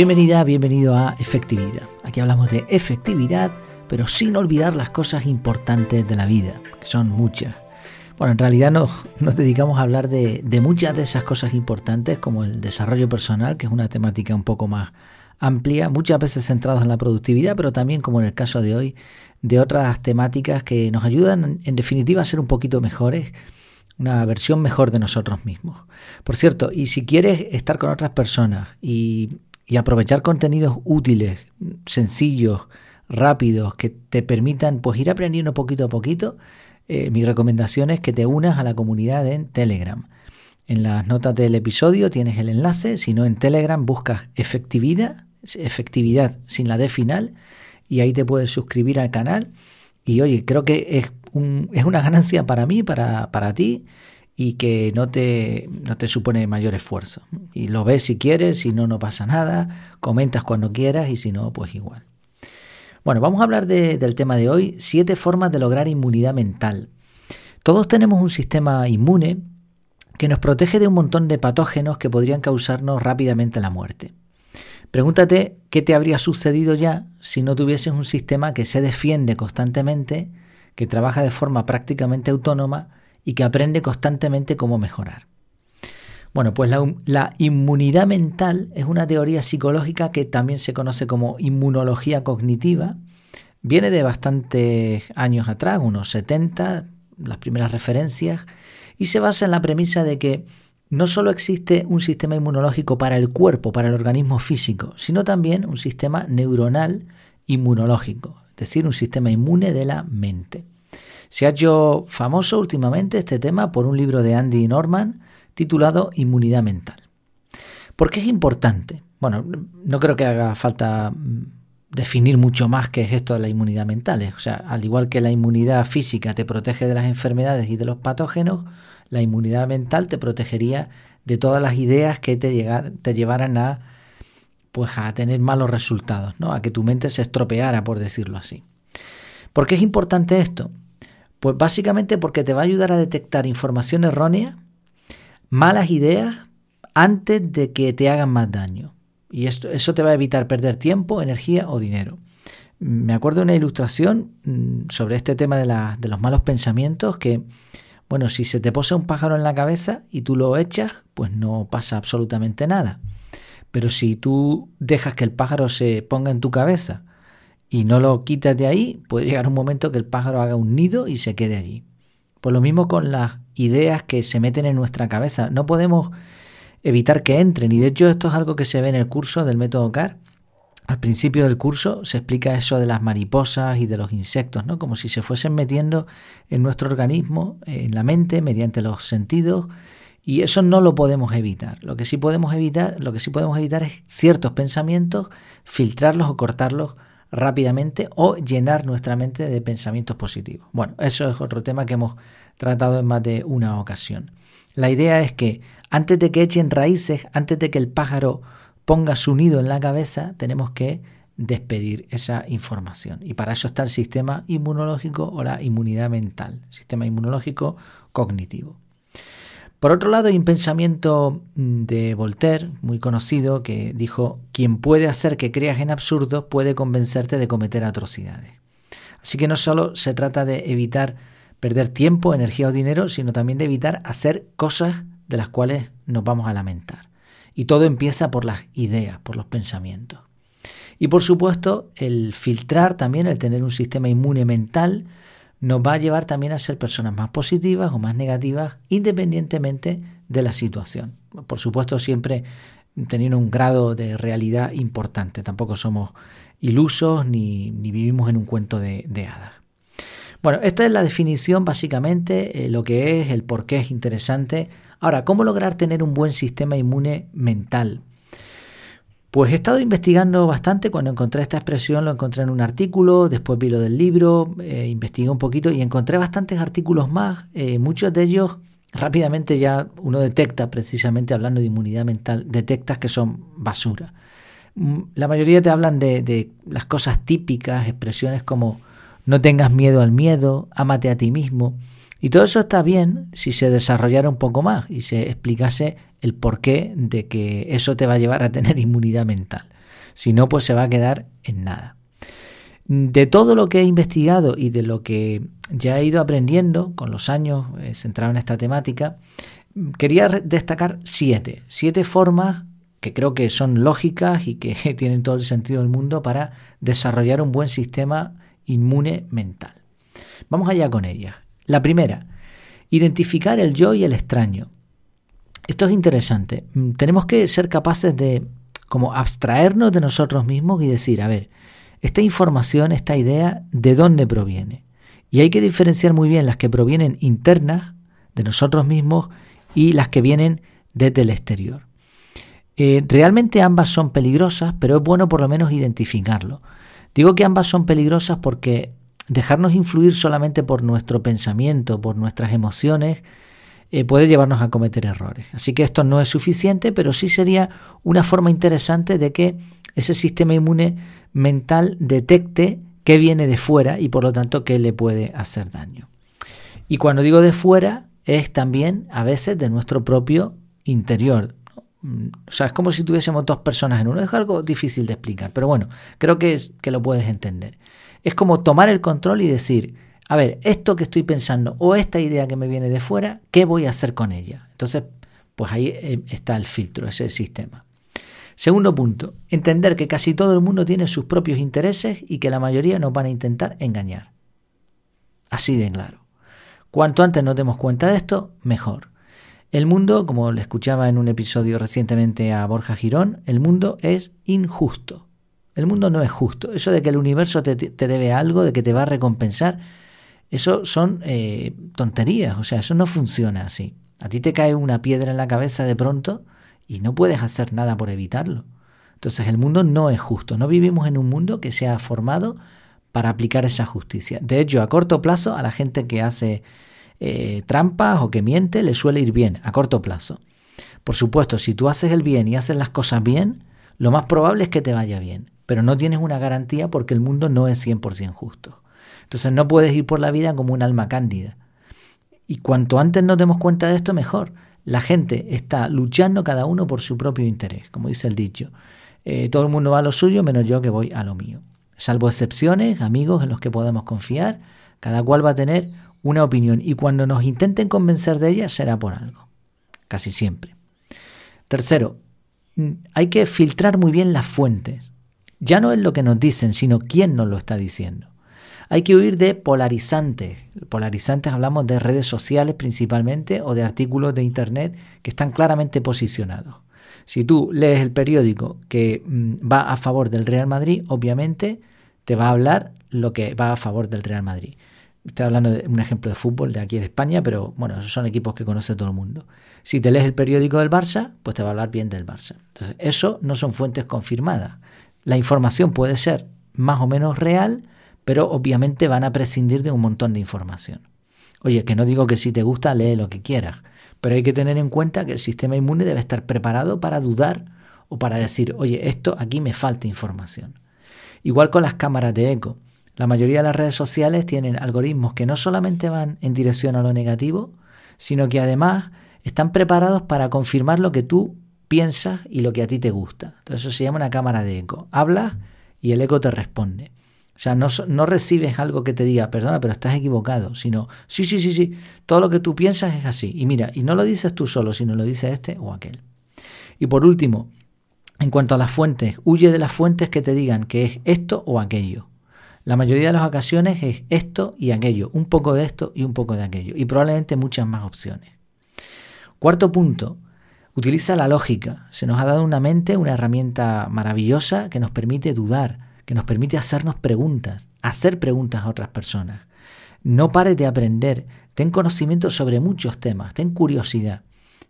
Bienvenida, bienvenido a Efectividad. Aquí hablamos de efectividad, pero sin olvidar las cosas importantes de la vida, que son muchas. Bueno, en realidad nos, dedicamos a hablar de, de, muchas de esas cosas importantes, como el desarrollo personal, que es una temática un poco más amplia, muchas veces centrados en la productividad, pero también, como en el caso de hoy, de otras temáticas que nos ayudan, en definitiva, a ser un poquito mejores, una versión mejor de nosotros mismos. Por cierto, y si quieres estar con otras personas y, y aprovechar contenidos útiles, sencillos, rápidos, que te permitan pues ir aprendiendo poquito a poquito, eh, mi recomendación es que te unas a la comunidad en Telegram. En las notas del episodio tienes el enlace, si no en Telegram buscas efectividad, efectividad sin la D final, y ahí te puedes suscribir al canal. Y oye, creo que es, un, es una ganancia para mí, para, para ti, y que no te, no te supone mayor esfuerzo. Y lo ves si quieres, si no, no pasa nada, comentas cuando quieras y si no, pues igual. Bueno, vamos a hablar de, del tema de hoy, siete formas de lograr inmunidad mental. Todos tenemos un sistema inmune que nos protege de un montón de patógenos que podrían causarnos rápidamente la muerte. Pregúntate qué te habría sucedido ya si no tuvieses un sistema que se defiende constantemente, que trabaja de forma prácticamente autónoma y que aprende constantemente cómo mejorar. Bueno, pues la, la, inmunidad mental es una teoría psicológica que también se conoce como inmunología cognitiva. Viene de bastantes años atrás, unos 70, las primeras referencias, y se basa en la premisa de que no solo existe un sistema inmunológico para el cuerpo, para el organismo físico, sino también un sistema neuronal inmunológico, es decir, un sistema inmune de la mente. Se ha hecho famoso últimamente este tema por un libro de Andy Norman, titulado Inmunidad Mental. ¿Por qué es importante? Bueno, no creo que haga falta mm, definir mucho más qué es esto de la inmunidad mental. O sea, al igual que la inmunidad física te protege de las enfermedades y de los patógenos, la inmunidad mental te protegería de todas las ideas que te, te llevaran a, pues, a tener malos resultados, ¿no? a que tu mente se estropeara, por decirlo así. ¿Por qué es importante esto? Pues básicamente porque te va a ayudar a detectar información errónea malas ideas antes de que te hagan más daño. Y esto, eso te va a evitar perder tiempo, energía o dinero. Me acuerdo de una ilustración mm, sobre este tema de, de los malos pensamientos que, bueno, si se te posa un pájaro en la cabeza y tú lo echas, pues no pasa absolutamente nada. Pero si tú dejas que el pájaro se ponga en tu cabeza y no lo quitas de ahí, puede llegar un momento que el pájaro haga un nido y se quede allí. Por lo mismo con las ideas que se meten en nuestra cabeza. No podemos evitar que entren. Y de hecho esto es algo que se ve en el curso del método CAR. Al principio del curso se explica eso de las mariposas y de los insectos, ¿no? Como si se fuesen metiendo en nuestro organismo, en la mente, mediante los sentidos. Y eso no lo podemos evitar. Lo que sí podemos evitar, lo que sí podemos evitar es ciertos pensamientos, filtrarlos o cortarlos rápidamente o llenar nuestra mente de pensamientos positivos. Bueno, eso es otro tema que hemos tratado en más de una ocasión. La idea es que antes de que echen raíces, antes de que el pájaro ponga su nido en la cabeza, tenemos que despedir esa información. Y para eso está el sistema inmunológico o la inmunidad mental, sistema inmunológico cognitivo. Por otro lado, hay un pensamiento mm, de Voltaire, muy conocido, que dijo, quien puede hacer que creas en absurdo puede convencerte de cometer atrocidades. Así que no solo se trata de evitar perder tiempo, energía o dinero, sino también de evitar hacer cosas de las cuales nos vamos a lamentar. Y todo empieza por las ideas, por los pensamientos. Y por supuesto, el filtrar también, el tener un sistema inmune mental, nos va a llevar también a ser personas más positivas o más negativas independientemente de la situación. Por supuesto, siempre teniendo un grado de realidad importante. Tampoco somos ilusos ni, vivimos en un cuento de, hadas. Bueno, esta es la definición básicamente, eh, lo que es, el por qué es interesante. Ahora, ¿cómo lograr tener un buen sistema inmune mental? Pues he estado investigando bastante, cuando encontré esta expresión lo encontré en un artículo, después vi lo del libro, eh, investigué un poquito y encontré bastantes artículos más, eh, muchos de ellos rápidamente ya uno detecta, precisamente hablando de inmunidad mental, detectas que son basura. Mm, la mayoría te hablan de, de las cosas típicas, expresiones como no tengas miedo al miedo, ámate a ti mismo. Y todo eso está bien si se desarrollara un poco más y se explicase el porqué de que eso te va a llevar a tener inmunidad mental. Si no, pues se va a quedar en nada. De todo lo que he investigado y de lo que ya he ido aprendiendo con los años eh, centrado en esta temática, quería destacar siete, siete formas que creo que son lógicas y que tienen todo el sentido del mundo para desarrollar un buen sistema inmune mental. Vamos allá con ellas. La primera, identificar el yo y el extraño. Esto es interesante. Mm, tenemos que ser capaces de como abstraernos de nosotros mismos y decir, a ver, esta información, esta idea, ¿de dónde proviene? Y hay que diferenciar muy bien las que provienen internas de nosotros mismos y las que vienen desde el exterior. Eh, realmente ambas son peligrosas, pero es bueno por lo menos identificarlo. Digo que ambas son peligrosas porque dejarnos influir solamente por nuestro pensamiento, por nuestras emociones, eh, puede llevarnos a cometer errores. Así que esto no es suficiente, pero sí sería una forma interesante de que ese sistema inmune mental detecte qué viene de fuera y por lo tanto qué le puede hacer daño. Y cuando digo de fuera, es también a veces de nuestro propio interior. O sea, es como si tuviésemos dos personas en uno. Es algo difícil de explicar, pero bueno, creo que, es, que lo puedes entender. Es como tomar el control y decir, a ver, esto que estoy pensando o esta idea que me viene de fuera, ¿qué voy a hacer con ella? Entonces, pues ahí eh, está el filtro, ese sistema. Segundo punto, entender que casi todo el mundo tiene sus propios intereses y que la mayoría nos van a intentar engañar. Así de claro. Cuanto antes nos demos cuenta de esto, mejor. El mundo, como le escuchaba en un episodio recientemente a Borja Girón, el mundo es injusto. El mundo no es justo. Eso de que el universo te, debe algo, de que te va a recompensar, eso son eh, tonterías. O sea, eso no funciona así. A ti te cae una piedra en la cabeza de pronto y no puedes hacer nada por evitarlo. Entonces el mundo no es justo. No vivimos en un mundo que sea formado para aplicar esa justicia. De hecho, a corto plazo, a la gente que hace eh, trampas o que miente, le suele ir bien, a corto plazo. Por supuesto, si tú haces el bien y haces las cosas bien, lo más probable es que te vaya bien, pero no tienes una garantía porque el mundo no es 100% justo. Entonces no puedes ir por la vida como un alma cándida. Y cuanto antes nos demos cuenta de esto, mejor. La gente está luchando cada uno por su propio interés, como dice el dicho. Eh, todo el mundo va a lo suyo menos yo que voy a lo mío salvo excepciones, amigos en los que podemos confiar, cada cual va a tener una opinión y cuando nos intenten convencer de ella será por algo, casi siempre. Tercero, mm, hay que filtrar muy bien las fuentes. Ya no es lo que nos dicen, sino quién nos lo está diciendo. Hay que huir de polarizantes. Polarizantes hablamos de redes sociales principalmente o de artículos de Internet que están claramente posicionados. Si tú lees el periódico que mm, va a favor del Real Madrid, obviamente te va a hablar lo que va a favor del Real Madrid. Estoy hablando de un ejemplo de fútbol de aquí de España, pero bueno, esos son equipos que conoce todo el mundo. Si te lees el periódico del Barça, pues te va a hablar bien del Barça. Entonces, eso no son fuentes confirmadas. La información puede ser más o menos real, pero obviamente van a prescindir de un montón de información. Oye, que no digo que si te gusta, lee lo que quieras, pero hay que tener en cuenta que el sistema inmune debe estar preparado para dudar o para decir, oye, esto aquí me falta información. Igual con las cámaras de eco. La mayoría de las redes sociales tienen algoritmos que no solamente van en dirección a lo negativo, sino que además están preparados para confirmar lo que tú piensas y lo que a ti te gusta. Entonces eso se llama una cámara de eco. Hablas y el eco te responde. O sea, no, no, recibes algo que te diga, perdona, pero estás equivocado, sino, sí, sí, sí, sí, todo lo que tú piensas es así. Y mira, y no lo dices tú solo, sino lo dice este o aquel. Y por último, en cuanto a las fuentes, huye de las fuentes que te digan que es esto o aquello. La mayoría de las ocasiones es esto y aquello, un poco de esto y un poco de aquello, y probablemente muchas más opciones. Cuarto punto, utiliza la lógica. Se nos ha dado una mente, una herramienta maravillosa que nos permite dudar, que nos permite hacernos preguntas, hacer preguntas a otras personas. No pares de aprender, ten conocimiento sobre muchos temas, ten curiosidad.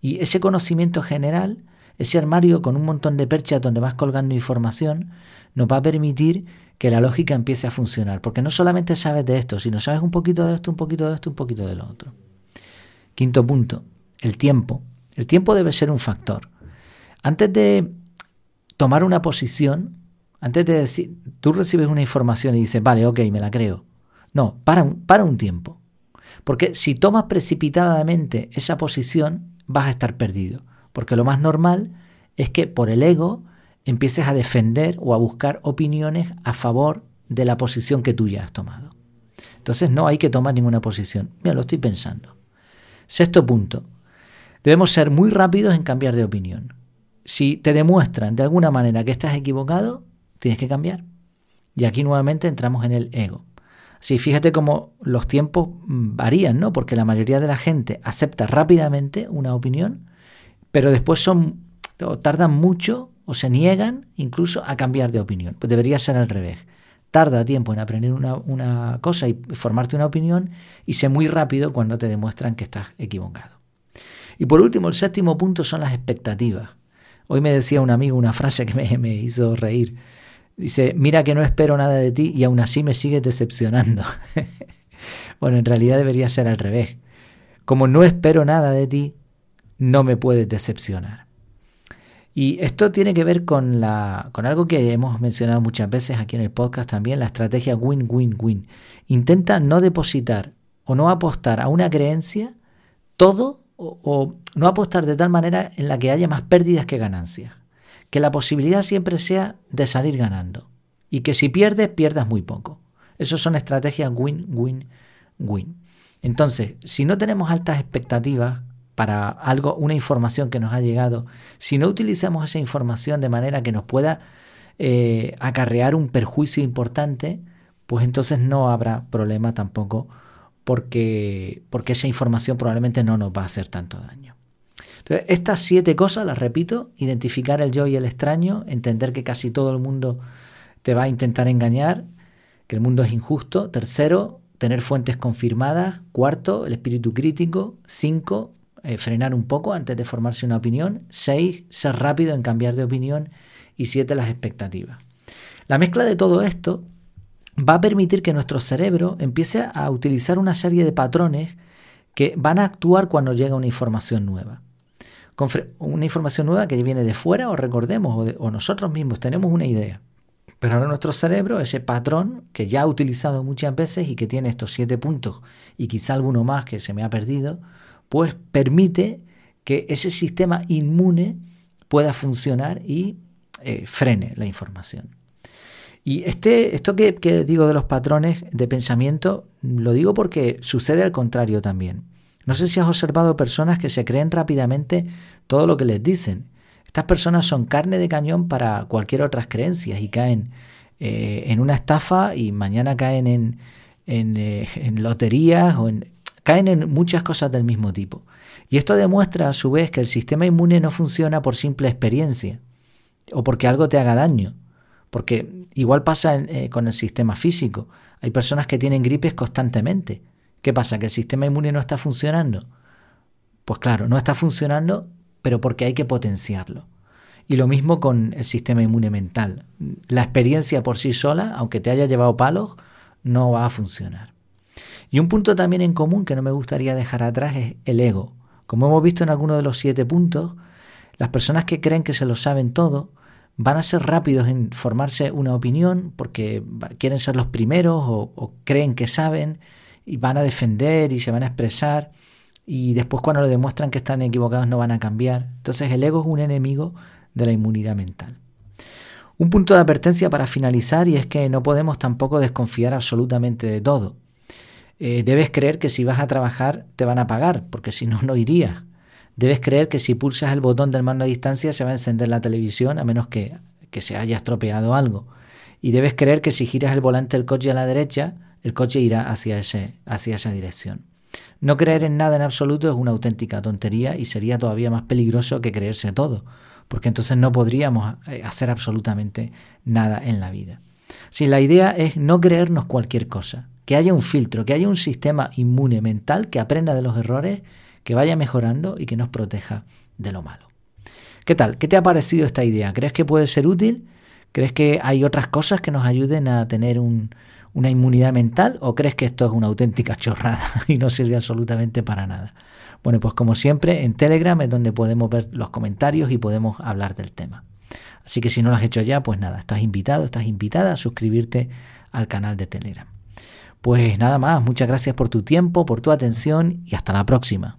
Y ese conocimiento general ese armario con un montón de perchas donde vas colgando información nos va a permitir que la lógica empiece a funcionar, porque no solamente sabes de esto, sino sabes un poquito de esto, un poquito de esto, un poquito de lo otro. Quinto punto, el tiempo. El tiempo debe ser un factor. Antes de tomar una posición, antes de decir, tú recibes una información y dices, vale, ok, me la creo. No, para un, para un tiempo. Porque si tomas precipitadamente esa posición, vas a estar perdido. Porque lo más normal es que por el ego empieces a defender o a buscar opiniones a favor de la posición que tú ya has tomado. Entonces no hay que tomar ninguna posición. Mira, lo estoy pensando. Sexto punto. Debemos ser muy rápidos en cambiar de opinión. Si te demuestran de alguna manera que estás equivocado, tienes que cambiar. Y aquí nuevamente entramos en el ego. Sí, fíjate cómo los tiempos varían, ¿no? Porque la mayoría de la gente acepta rápidamente una opinión, pero después son o tardan mucho o se niegan incluso a cambiar de opinión. Pues debería ser al revés. Tarda tiempo en aprender una cosa y formarte una opinión y sé muy rápido cuando te demuestran que estás equivocado. Y por último, el séptimo punto son las expectativas. Hoy me decía un amigo una frase que me, hizo reír. Dice, mira que no espero nada de ti y aún así me sigues decepcionando. bueno, en realidad debería ser al revés. Como no espero nada de ti, no me puedes decepcionar. Y esto tiene que ver con, la, con algo que hemos mencionado muchas veces aquí en el podcast también, la estrategia win-win-win. Intenta no depositar o no apostar a una creencia todo o, no apostar de tal manera en la que haya más pérdidas que ganancias que la posibilidad siempre sea de salir ganando y que si pierdes, pierdas muy poco. Esas son estrategias win-win-win. Entonces, si no tenemos altas expectativas para algo, una información que nos ha llegado, si no utilizamos esa información de manera que nos pueda eh, acarrear un perjuicio importante, pues entonces no habrá problema tampoco porque, porque esa información probablemente no nos va a hacer tanto daño estas siete cosas, las repito, identificar el yo y el extraño, entender que casi todo el mundo te va a intentar engañar, que el mundo es injusto. Tercero, tener fuentes confirmadas. Cuarto, el espíritu crítico. Cinco, eh, frenar un poco antes de formarse una opinión. Seis, ser rápido en cambiar de opinión. Y siete, las expectativas. La mezcla de todo esto va a permitir que nuestro cerebro empiece a utilizar una serie de patrones que van a actuar cuando llega una información nueva una información nueva que viene de fuera o recordemos o, nosotros mismos tenemos una idea. Pero ahora nuestro cerebro, ese patrón que ya ha utilizado muchas veces y que tiene estos siete puntos y quizá alguno más que se me ha perdido, pues permite que ese sistema inmune pueda funcionar y eh, frene la información. Y este, esto que, digo de los patrones de pensamiento, lo digo porque sucede al contrario también. No sé si has observado personas que se creen rápidamente todo lo que les dicen. Estas personas son carne de cañón para cualquier otras creencias y caen eh, en una estafa y mañana caen en, eh, en, loterías o en, caen en muchas cosas del mismo tipo. Y esto demuestra a su vez que el sistema inmune no funciona por simple experiencia o porque algo te haga daño. Porque igual pasa eh, con el sistema físico. Hay personas que tienen gripes constantemente ¿Qué pasa? ¿Que el sistema inmune no está funcionando? Pues claro, no está funcionando, pero porque hay que potenciarlo. Y lo mismo con el sistema inmune mental. La experiencia por sí sola, aunque te haya llevado palos, no va a funcionar. Y un punto también en común que no me gustaría dejar atrás es el ego. Como hemos visto en alguno de los siete puntos, las personas que creen que se lo saben todo van a ser rápidos en formarse una opinión porque quieren ser los primeros o, creen que saben y van a defender y se van a expresar y después cuando le demuestran que están equivocados no van a cambiar. Entonces el ego es un enemigo de la inmunidad mental. Un punto de advertencia para finalizar y es que no podemos tampoco desconfiar absolutamente de todo. Eh, debes creer que si vas a trabajar te van a pagar, porque si no, no irías. Debes creer que si pulsas el botón del mando a distancia se va a encender la televisión a menos que, que se haya estropeado algo. Y debes creer que si giras el volante del coche a la derecha el coche irá hacia, ese, hacia esa dirección. No creer en nada en absoluto es una auténtica tontería y sería todavía más peligroso que creerse todo, porque entonces no podríamos eh, hacer absolutamente nada en la vida. Si la idea es no creernos cualquier cosa, que haya un filtro, que haya un sistema inmune mental que aprenda de los errores, que vaya mejorando y que nos proteja de lo malo. ¿Qué tal? ¿Qué te ha parecido esta idea? ¿Crees que puede ser útil? ¿Crees que hay otras cosas que nos ayuden a tener un, una inmunidad mental o crees que esto es una auténtica chorrada y no sirve absolutamente para nada? Bueno, pues como siempre, en Telegram es donde podemos ver los comentarios y podemos hablar del tema. Así que si no lo has hecho ya, pues nada, estás invitado, estás invitada a suscribirte al canal de Telegram. Pues nada más, muchas gracias por tu tiempo, por tu atención y hasta la próxima.